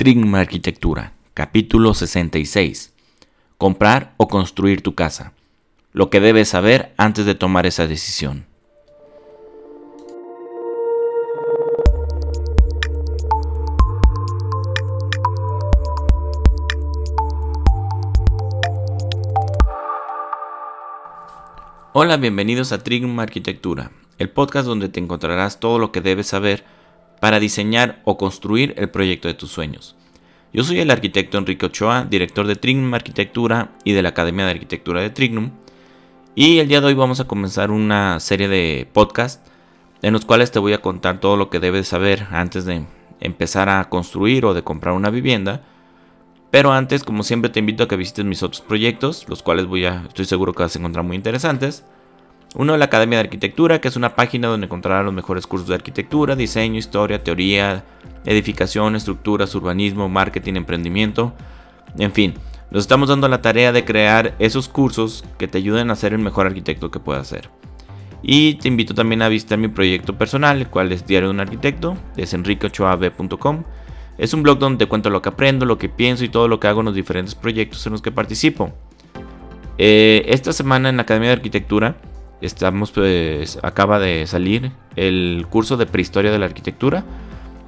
Trigma Arquitectura, capítulo 66. Comprar o construir tu casa. Lo que debes saber antes de tomar esa decisión. Hola, bienvenidos a Trigma Arquitectura, el podcast donde te encontrarás todo lo que debes saber para diseñar o construir el proyecto de tus sueños. Yo soy el arquitecto Enrique Ochoa, director de Trignum Arquitectura y de la Academia de Arquitectura de Trignum. Y el día de hoy vamos a comenzar una serie de podcasts en los cuales te voy a contar todo lo que debes saber antes de empezar a construir o de comprar una vivienda. Pero antes, como siempre, te invito a que visites mis otros proyectos, los cuales voy a, estoy seguro que vas a encontrar muy interesantes. Uno, la Academia de Arquitectura, que es una página donde encontrarás los mejores cursos de arquitectura, diseño, historia, teoría, edificación, estructuras, urbanismo, marketing, emprendimiento. En fin, nos estamos dando la tarea de crear esos cursos que te ayuden a ser el mejor arquitecto que puedas ser. Y te invito también a visitar mi proyecto personal, el cual es Diario de un Arquitecto, es enriqueochoab.com. Es un blog donde te cuento lo que aprendo, lo que pienso y todo lo que hago en los diferentes proyectos en los que participo. Eh, esta semana en la Academia de Arquitectura Estamos, pues, acaba de salir el curso de prehistoria de la arquitectura.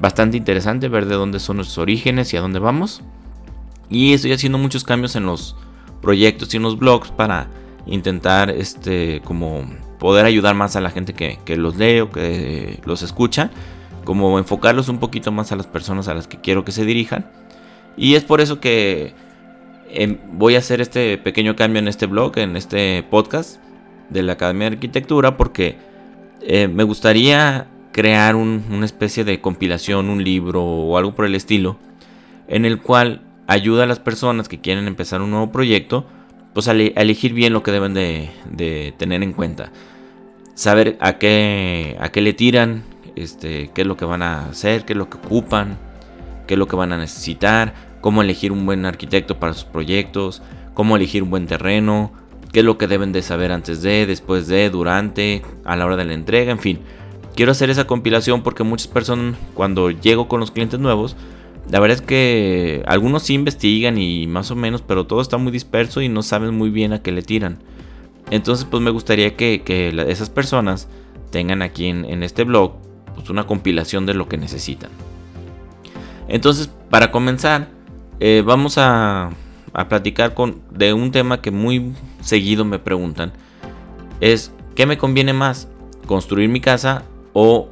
Bastante interesante ver de dónde son nuestros orígenes y a dónde vamos. Y estoy haciendo muchos cambios en los proyectos y en los blogs para intentar, este, como poder ayudar más a la gente que, los lee o que los escucha. Como enfocarlos un poquito más a las personas a las que quiero que se dirijan. Y es por eso que em, voy a hacer este pequeño cambio en este blog, en este podcast de la Academia de Arquitectura porque eh, me gustaría crear una especie de compilación, un libro o algo por el estilo, en el cual ayuda a las personas que quieren empezar un nuevo proyecto, pues a, elegir bien lo que deben de, tener en cuenta. Saber a qué, a qué le tiran, este, qué es lo que van a hacer, qué es lo que ocupan, qué es lo que van a necesitar, cómo elegir un buen arquitecto para sus proyectos, cómo elegir un buen terreno, qué es lo que deben de saber antes de, después de, durante, a la hora de la entrega, en fin. Quiero hacer esa compilación porque muchas personas cuando llego con los clientes nuevos, la verdad es que algunos sí investigan y más o menos, pero todo está muy disperso y no saben muy bien a qué le tiran. Entonces pues me gustaría que, esas personas tengan aquí en, este blog pues, una compilación de lo que necesitan. Entonces para comenzar eh, vamos a, a platicar con, de un tema que muy seguido me preguntan. Es, ¿qué me conviene más? ¿Construir mi casa o,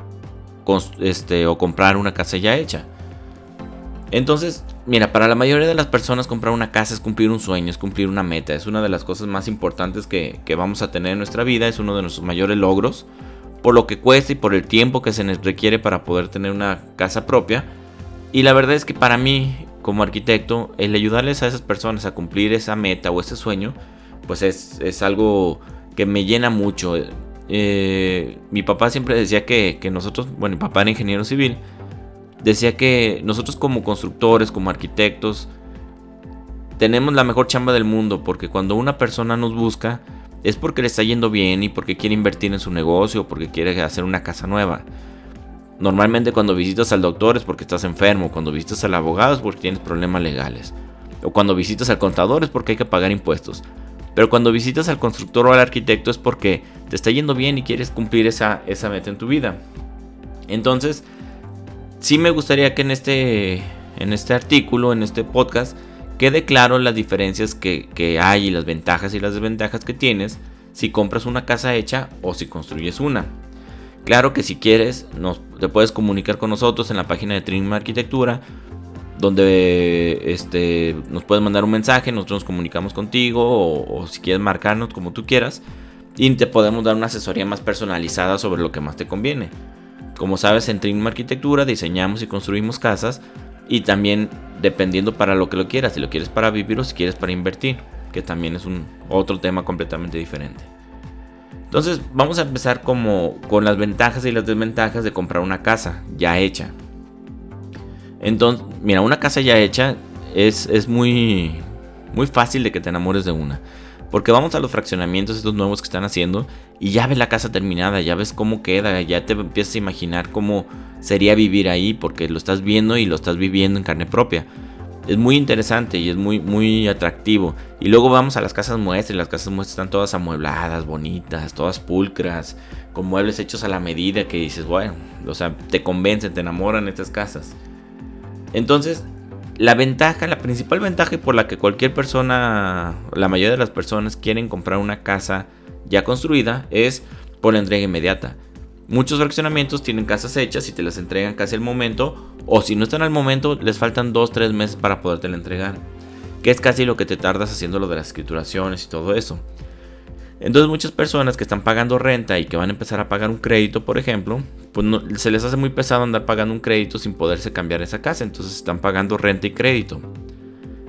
este, o comprar una casa ya hecha? Entonces, mira, para la mayoría de las personas comprar una casa es cumplir un sueño, es cumplir una meta, es una de las cosas más importantes que, que vamos a tener en nuestra vida, es uno de nuestros mayores logros, por lo que cuesta y por el tiempo que se nos requiere para poder tener una casa propia. Y la verdad es que para mí como arquitecto, el ayudarles a esas personas a cumplir esa meta o ese sueño, pues es, algo que me llena mucho. Eh, mi papá siempre decía que, nosotros, bueno, mi papá era ingeniero civil, decía que nosotros como constructores, como arquitectos, tenemos la mejor chamba del mundo, porque cuando una persona nos busca, es porque le está yendo bien y porque quiere invertir en su negocio porque quiere hacer una casa nueva. Normalmente cuando visitas al doctor es porque estás enfermo, cuando visitas al abogado es porque tienes problemas legales, o cuando visitas al contador es porque hay que pagar impuestos. Pero cuando visitas al constructor o al arquitecto es porque te está yendo bien y quieres cumplir esa, esa meta en tu vida. Entonces, sí me gustaría que en este, en este artículo, en este podcast, quede claro las diferencias que, que hay y las ventajas y las desventajas que tienes si compras una casa hecha o si construyes una. Claro que si quieres, nos, te puedes comunicar con nosotros en la página de Trim Arquitectura, donde este, nos puedes mandar un mensaje, nosotros nos comunicamos contigo, o, si quieres marcarnos como tú quieras, y te podemos dar una asesoría más personalizada sobre lo que más te conviene. Como sabes, en Trim Arquitectura diseñamos y construimos casas, y también dependiendo para lo que lo quieras, si lo quieres para vivir o si quieres para invertir, que también es un otro tema completamente diferente. Entonces vamos a empezar como con las ventajas y las desventajas de comprar una casa ya hecha. Entonces, mira, una casa ya hecha es, es muy, muy fácil de que te enamores de una. Porque vamos a los fraccionamientos estos nuevos que están haciendo y ya ves la casa terminada, ya ves cómo queda, ya te empiezas a imaginar cómo sería vivir ahí porque lo estás viendo y lo estás viviendo en carne propia. Es muy interesante y es muy, muy atractivo. Y luego vamos a las casas muestras y las casas muestras están todas amuebladas, bonitas, todas pulcras, con muebles hechos a la medida que dices, bueno, o sea, te convencen, te enamoran estas casas. Entonces, la ventaja, la principal ventaja por la que cualquier persona, la mayoría de las personas quieren comprar una casa ya construida es por la entrega inmediata. Muchos fraccionamientos tienen casas hechas y te las entregan casi al momento, o si no están al momento, les faltan 2-3 meses para poderte la entregar, que es casi lo que te tardas haciendo lo de las escrituraciones y todo eso. Entonces muchas personas que están pagando renta y que van a empezar a pagar un crédito, por ejemplo, pues se les hace muy pesado andar pagando un crédito sin poderse cambiar esa casa. Entonces están pagando renta y crédito.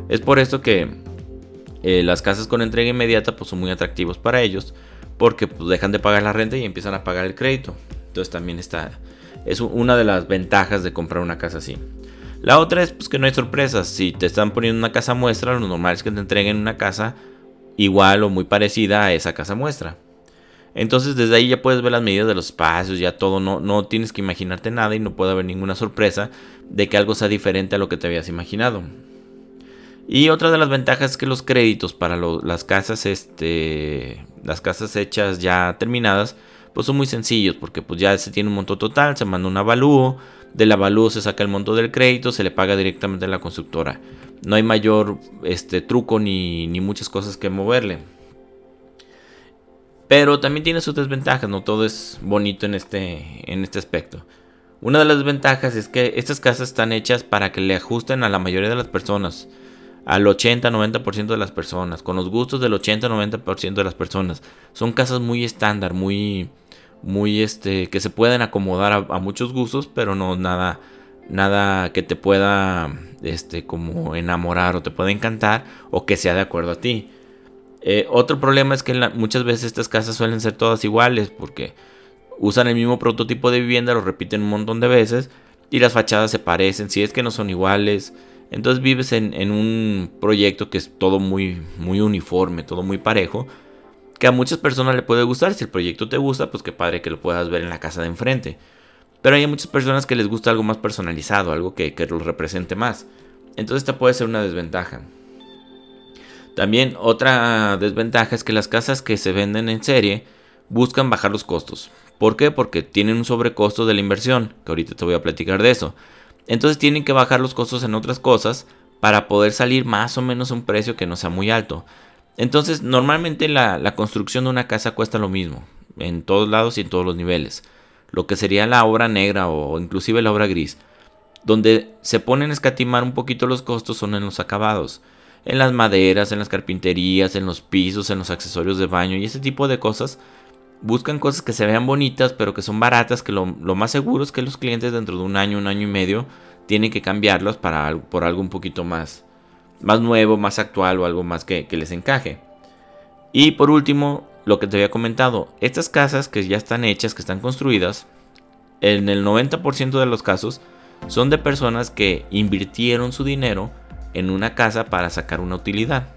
Es por esto que eh, las casas con entrega inmediata pues, son muy atractivos para ellos. Porque pues, dejan de pagar la renta y empiezan a pagar el crédito. Entonces también está... Es una de las ventajas de comprar una casa así. La otra es pues, que no hay sorpresas. Si te están poniendo una casa muestra, lo normal es que te entreguen una casa igual o muy parecida a esa casa muestra. Entonces desde ahí ya puedes ver las medidas de los espacios, ya todo, no, no tienes que imaginarte nada y no puede haber ninguna sorpresa de que algo sea diferente a lo que te habías imaginado. Y otra de las ventajas es que los créditos para las casas, este, las casas hechas ya terminadas, pues son muy sencillos porque pues ya se tiene un monto total, se manda un avalúo, del avalúo se saca el monto del crédito, se le paga directamente a la constructora. No hay mayor este, truco ni, ni muchas cosas que moverle. Pero también tiene sus desventajas, no todo es bonito en este, en este aspecto. Una de las desventajas es que estas casas están hechas para que le ajusten a la mayoría de las personas, al 80-90% de las personas, con los gustos del 80-90% de las personas. Son casas muy estándar, muy, muy este, que se pueden acomodar a, a, muchos gustos, pero no nada, nada que te pueda, este, como enamorar o te pueda encantar o que sea de acuerdo a ti. Eh, otro problema es que muchas veces estas casas suelen ser todas iguales porque usan el mismo prototipo de vivienda, lo repiten un montón de veces y las fachadas se parecen, si es que no son iguales. Entonces vives en, un proyecto que es todo muy, muy uniforme, todo muy parejo, que a muchas personas le puede gustar. Si el proyecto te gusta, pues qué padre que lo puedas ver en la casa de enfrente. Pero hay muchas personas que les gusta algo más personalizado, algo que, que lo represente más. Entonces esta puede ser una desventaja. También otra desventaja es que las casas que se venden en serie buscan bajar los costos. ¿Por qué? Porque tienen un sobrecosto de la inversión, que ahorita te voy a platicar de eso. Entonces tienen que bajar los costos en otras cosas para poder salir más o menos a un precio que no sea muy alto. Entonces normalmente la, construcción de una casa cuesta lo mismo, en todos lados y en todos los niveles. Lo que sería la obra negra o inclusive la obra gris. Donde se ponen a escatimar un poquito los costos son en los acabados en las maderas, en las carpinterías, en los pisos, en los accesorios de baño y ese tipo de cosas. Buscan cosas que se vean bonitas, pero que son baratas, que lo, más seguro es que los clientes dentro de un año, un año y medio, tienen que cambiarlos para, por algo un poquito más, más nuevo, más actual o algo más que, que les encaje. Y por último, lo que te había comentado, estas casas que ya están hechas, que están construidas, en el 90% de los casos son de personas que invirtieron su dinero en una casa para sacar una utilidad.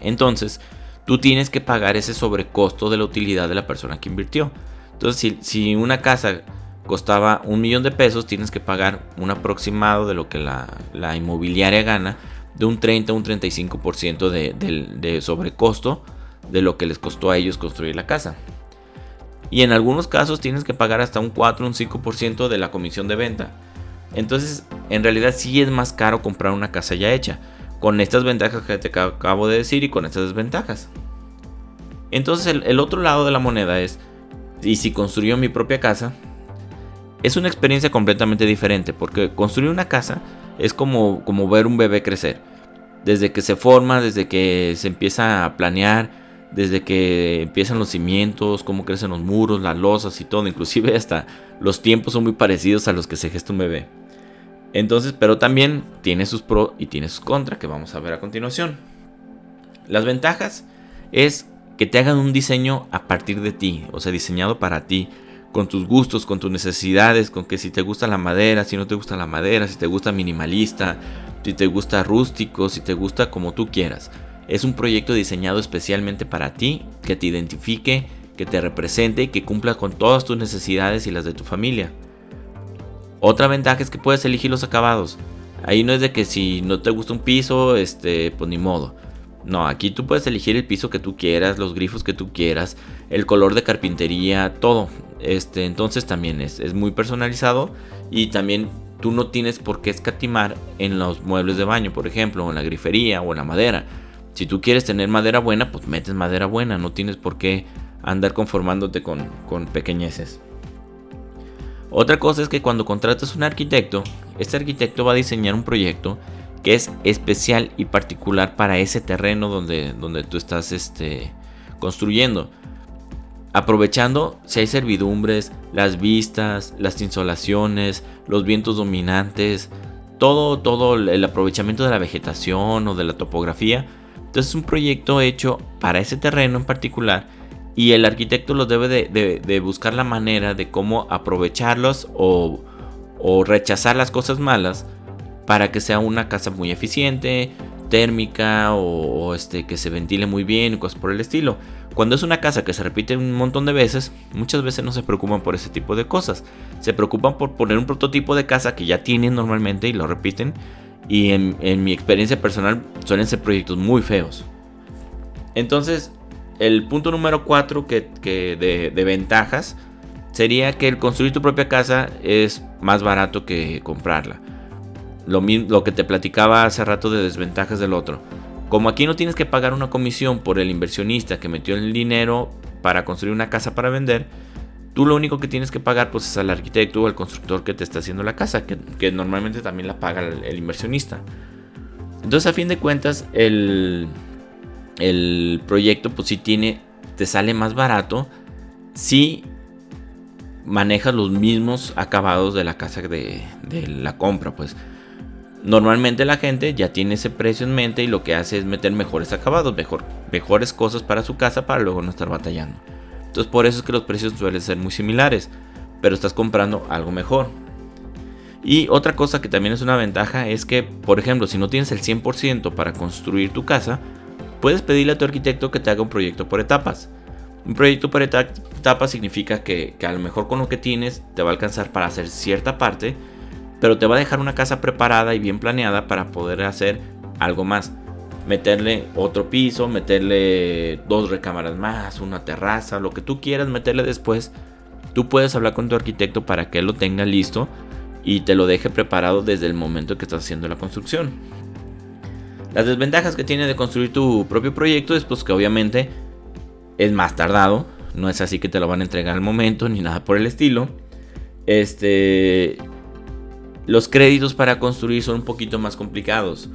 Entonces, tú tienes que pagar ese sobrecosto de la utilidad de la persona que invirtió. Entonces, si, una casa costaba un millón de pesos, tienes que pagar un aproximado de lo que la, inmobiliaria gana, de un 30 a un 35% de, de sobrecosto de lo que les costó a ellos construir la casa. Y en algunos casos tienes que pagar hasta un 4 o un 5% de la comisión de venta. Entonces, en realidad sí es más caro comprar una casa ya hecha, con estas ventajas que te acabo de decir y con estas desventajas. Entonces, el, otro lado de la moneda es, y si construyo mi propia casa, es una experiencia completamente diferente, porque construir una casa es como, como ver un bebé crecer. Desde que se forma, desde que se empieza a planear, desde que empiezan los cimientos, cómo crecen los muros, las losas y todo, inclusive hasta los tiempos son muy parecidos a los que se gesta un bebé. Entonces, pero también tiene sus pros y tiene sus contras que vamos a ver a continuación. Las ventajas es que te hagan un diseño a partir de ti, o sea, diseñado para ti, con tus gustos, con tus necesidades, con que si te gusta la madera, si no te gusta la madera, si te gusta minimalista, si te gusta rústico, si te gusta como tú quieras. es un proyecto diseñado especialmente para ti, que te identifique, que te represente y que cumpla con todas tus necesidades y las de tu familia. Otra ventaja es que puedes elegir los acabados. Ahí no es de que si no te gusta un piso, este, pues ni modo. No, aquí tú puedes elegir el piso que tú quieras, los grifos que tú quieras, el color de carpintería, todo. Este, entonces también es, es muy personalizado y también tú no tienes por qué escatimar en los muebles de baño, por ejemplo, o en la grifería o en la madera. Si tú quieres tener madera buena, pues metes madera buena, no tienes por qué andar conformándote con, con pequeñeces. Otra cosa es que cuando contratas un arquitecto, este arquitecto va a diseñar un proyecto que es especial y particular para ese terreno donde, donde tú estás este, construyendo. Aprovechando si hay servidumbres, las vistas, las insolaciones, los vientos dominantes, todo, todo el aprovechamiento de la vegetación o de la topografía. Entonces es un proyecto hecho para ese terreno en particular y el arquitecto lo debe de, buscar la manera de cómo aprovecharlos o, rechazar las cosas malas para que sea una casa muy eficiente, térmica o, este, que se ventile muy bien y cosas por el estilo. Cuando es una casa que se repite un montón de veces, muchas veces no se preocupan por ese tipo de cosas. Se preocupan por poner un prototipo de casa que ya tienen normalmente y lo repiten. Y en, en mi experiencia personal suelen ser proyectos muy feos. Entonces, el punto número 4 que, de, ventajas sería que el construir tu propia casa es más barato que comprarla. Lo, lo que te platicaba hace rato de desventajas del otro. Como aquí no tienes que pagar una comisión por el inversionista que metió el dinero para construir una casa para vender, tú lo único que tienes que pagar pues, es al arquitecto o al constructor que te está haciendo la casa, que, normalmente también la paga el inversionista. Entonces a fin de cuentas el, el proyecto pues si tiene, te sale más barato si manejas los mismos acabados de la casa de, la compra, pues normalmente la gente ya tiene ese precio en mente y lo que hace es meter mejores acabados, mejor, mejores cosas para su casa para luego no estar batallando. Entonces por eso es que los precios suelen ser muy similares, pero estás comprando algo mejor. Y otra cosa que también es una ventaja es que, por ejemplo, si no tienes el 100% para construir tu casa, puedes pedirle a tu arquitecto que te haga un proyecto por etapas. Un proyecto por etapas significa que, a lo mejor con lo que tienes te va a alcanzar para hacer cierta parte, pero te va a dejar una casa preparada y bien planeada para poder hacer algo más. Meterle otro piso, meterle dos recámaras más, una terraza, lo que tú quieras meterle después. Tú puedes hablar con tu arquitecto para que él lo tenga listo y te lo deje preparado desde el momento que estás haciendo la construcción. Las desventajas que tiene de construir tu propio proyecto es pues que obviamente es más tardado. No es así que te lo van a entregar al momento ni nada por el estilo. Este. Los créditos para construir son un poquito más complicados.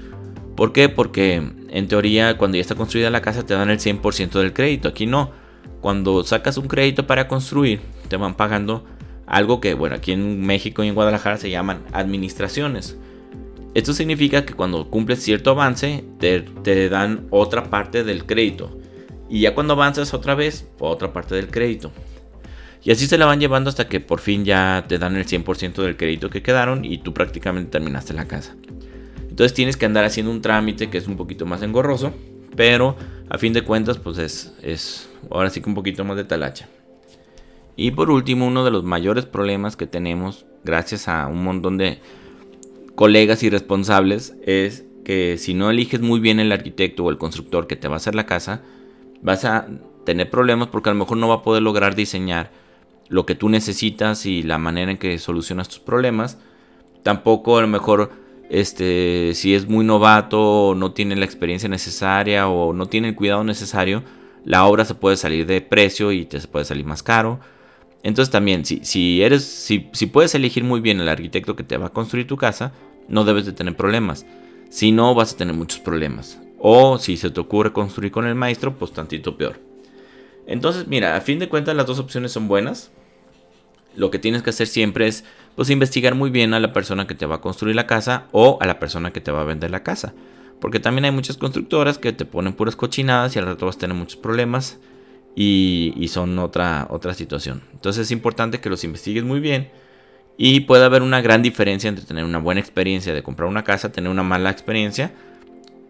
¿Por qué? Porque en teoría cuando ya está construida la casa te dan el 100% del crédito. Aquí no. Cuando sacas un crédito para construir te van pagando algo que, bueno, aquí en México y en Guadalajara se llaman administraciones. Esto significa que cuando cumples cierto avance, te, dan otra parte del crédito. Y ya cuando avanzas otra vez, otra parte del crédito. Y así se la van llevando hasta que por fin ya te dan el 100% del crédito que quedaron y tú prácticamente terminaste la casa. Entonces tienes que andar haciendo un trámite que es un poquito más engorroso, pero a fin de cuentas pues es, es ahora sí que un poquito más de talacha. Y por último, uno de los mayores problemas que tenemos gracias a un montón de colegas y responsables es que si no eliges muy bien el arquitecto o el constructor que te va a hacer la casa, vas a tener problemas porque a lo mejor no va a poder lograr diseñar lo que tú necesitas y la manera en que solucionas tus problemas. Tampoco a lo mejor este si es muy novato o no tiene la experiencia necesaria o no tiene el cuidado necesario, la obra se puede salir de precio y te puede salir más caro. Entonces también, si, si eres, si, puedes elegir muy bien el arquitecto que te va a construir tu casa, no debes de tener problemas. Si no, vas a tener muchos problemas. O si se te ocurre construir con el maestro, pues tantito peor. Entonces, mira, a fin de cuentas las dos opciones son buenas. Lo que tienes que hacer siempre es pues investigar muy bien a la persona que te va a construir la casa o a la persona que te va a vender la casa. Porque también hay muchas constructoras que te ponen puras cochinadas y al rato vas a tener muchos problemas y, son otra, otra situación. Entonces es importante que los investigues muy bien y puede haber una gran diferencia entre tener una buena experiencia de comprar una casa, tener una mala experiencia.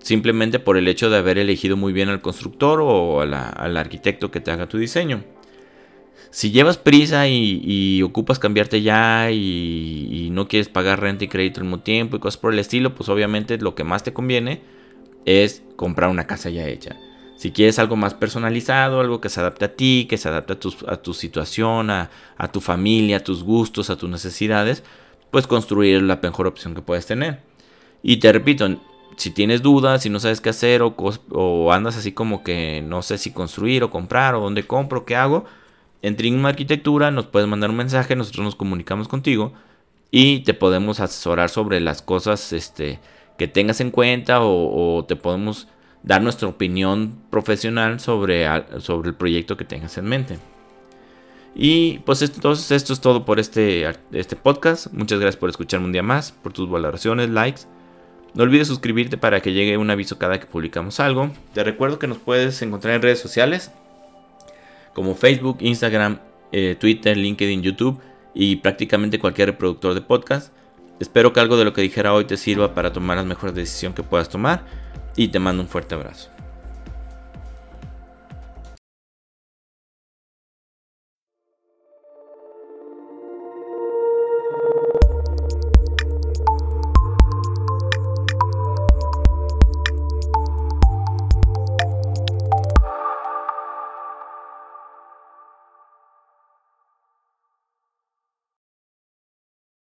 simplemente por el hecho de haber elegido muy bien al constructor o al arquitecto que te haga tu diseño. Si llevas prisa y, ocupas cambiarte ya y, no quieres pagar renta y crédito al mismo tiempo y cosas por el estilo, pues obviamente lo que más te conviene es comprar una casa ya hecha. Si quieres algo más personalizado, algo que se adapte a ti, que se adapte a tu, situación, a, a, tu familia, a tus gustos, a tus necesidades, pues construir la mejor opción que puedes tener. Y te repito, si tienes dudas, si no sabes qué hacer o, andas así como que no sé si construir o comprar o dónde compro, qué hago, en Trim Arquitectura nos puedes mandar un mensaje, nosotros nos comunicamos contigo y te podemos asesorar sobre las cosas este, que tengas en cuenta o, te podemos dar nuestra opinión profesional sobre, sobre el proyecto que tengas en mente. Y pues entonces esto es todo por este, este podcast. Muchas gracias por escucharme un día más, por tus valoraciones, likes no olvides suscribirte para que llegue un aviso cada que publicamos algo. Te recuerdo que nos puedes encontrar en redes sociales como Facebook, Instagram, eh, Twitter, LinkedIn, YouTube y prácticamente cualquier reproductor de podcast. Espero que algo de lo que dijera hoy te sirva para tomar la mejor decisión que puedas tomar y te mando un fuerte abrazo.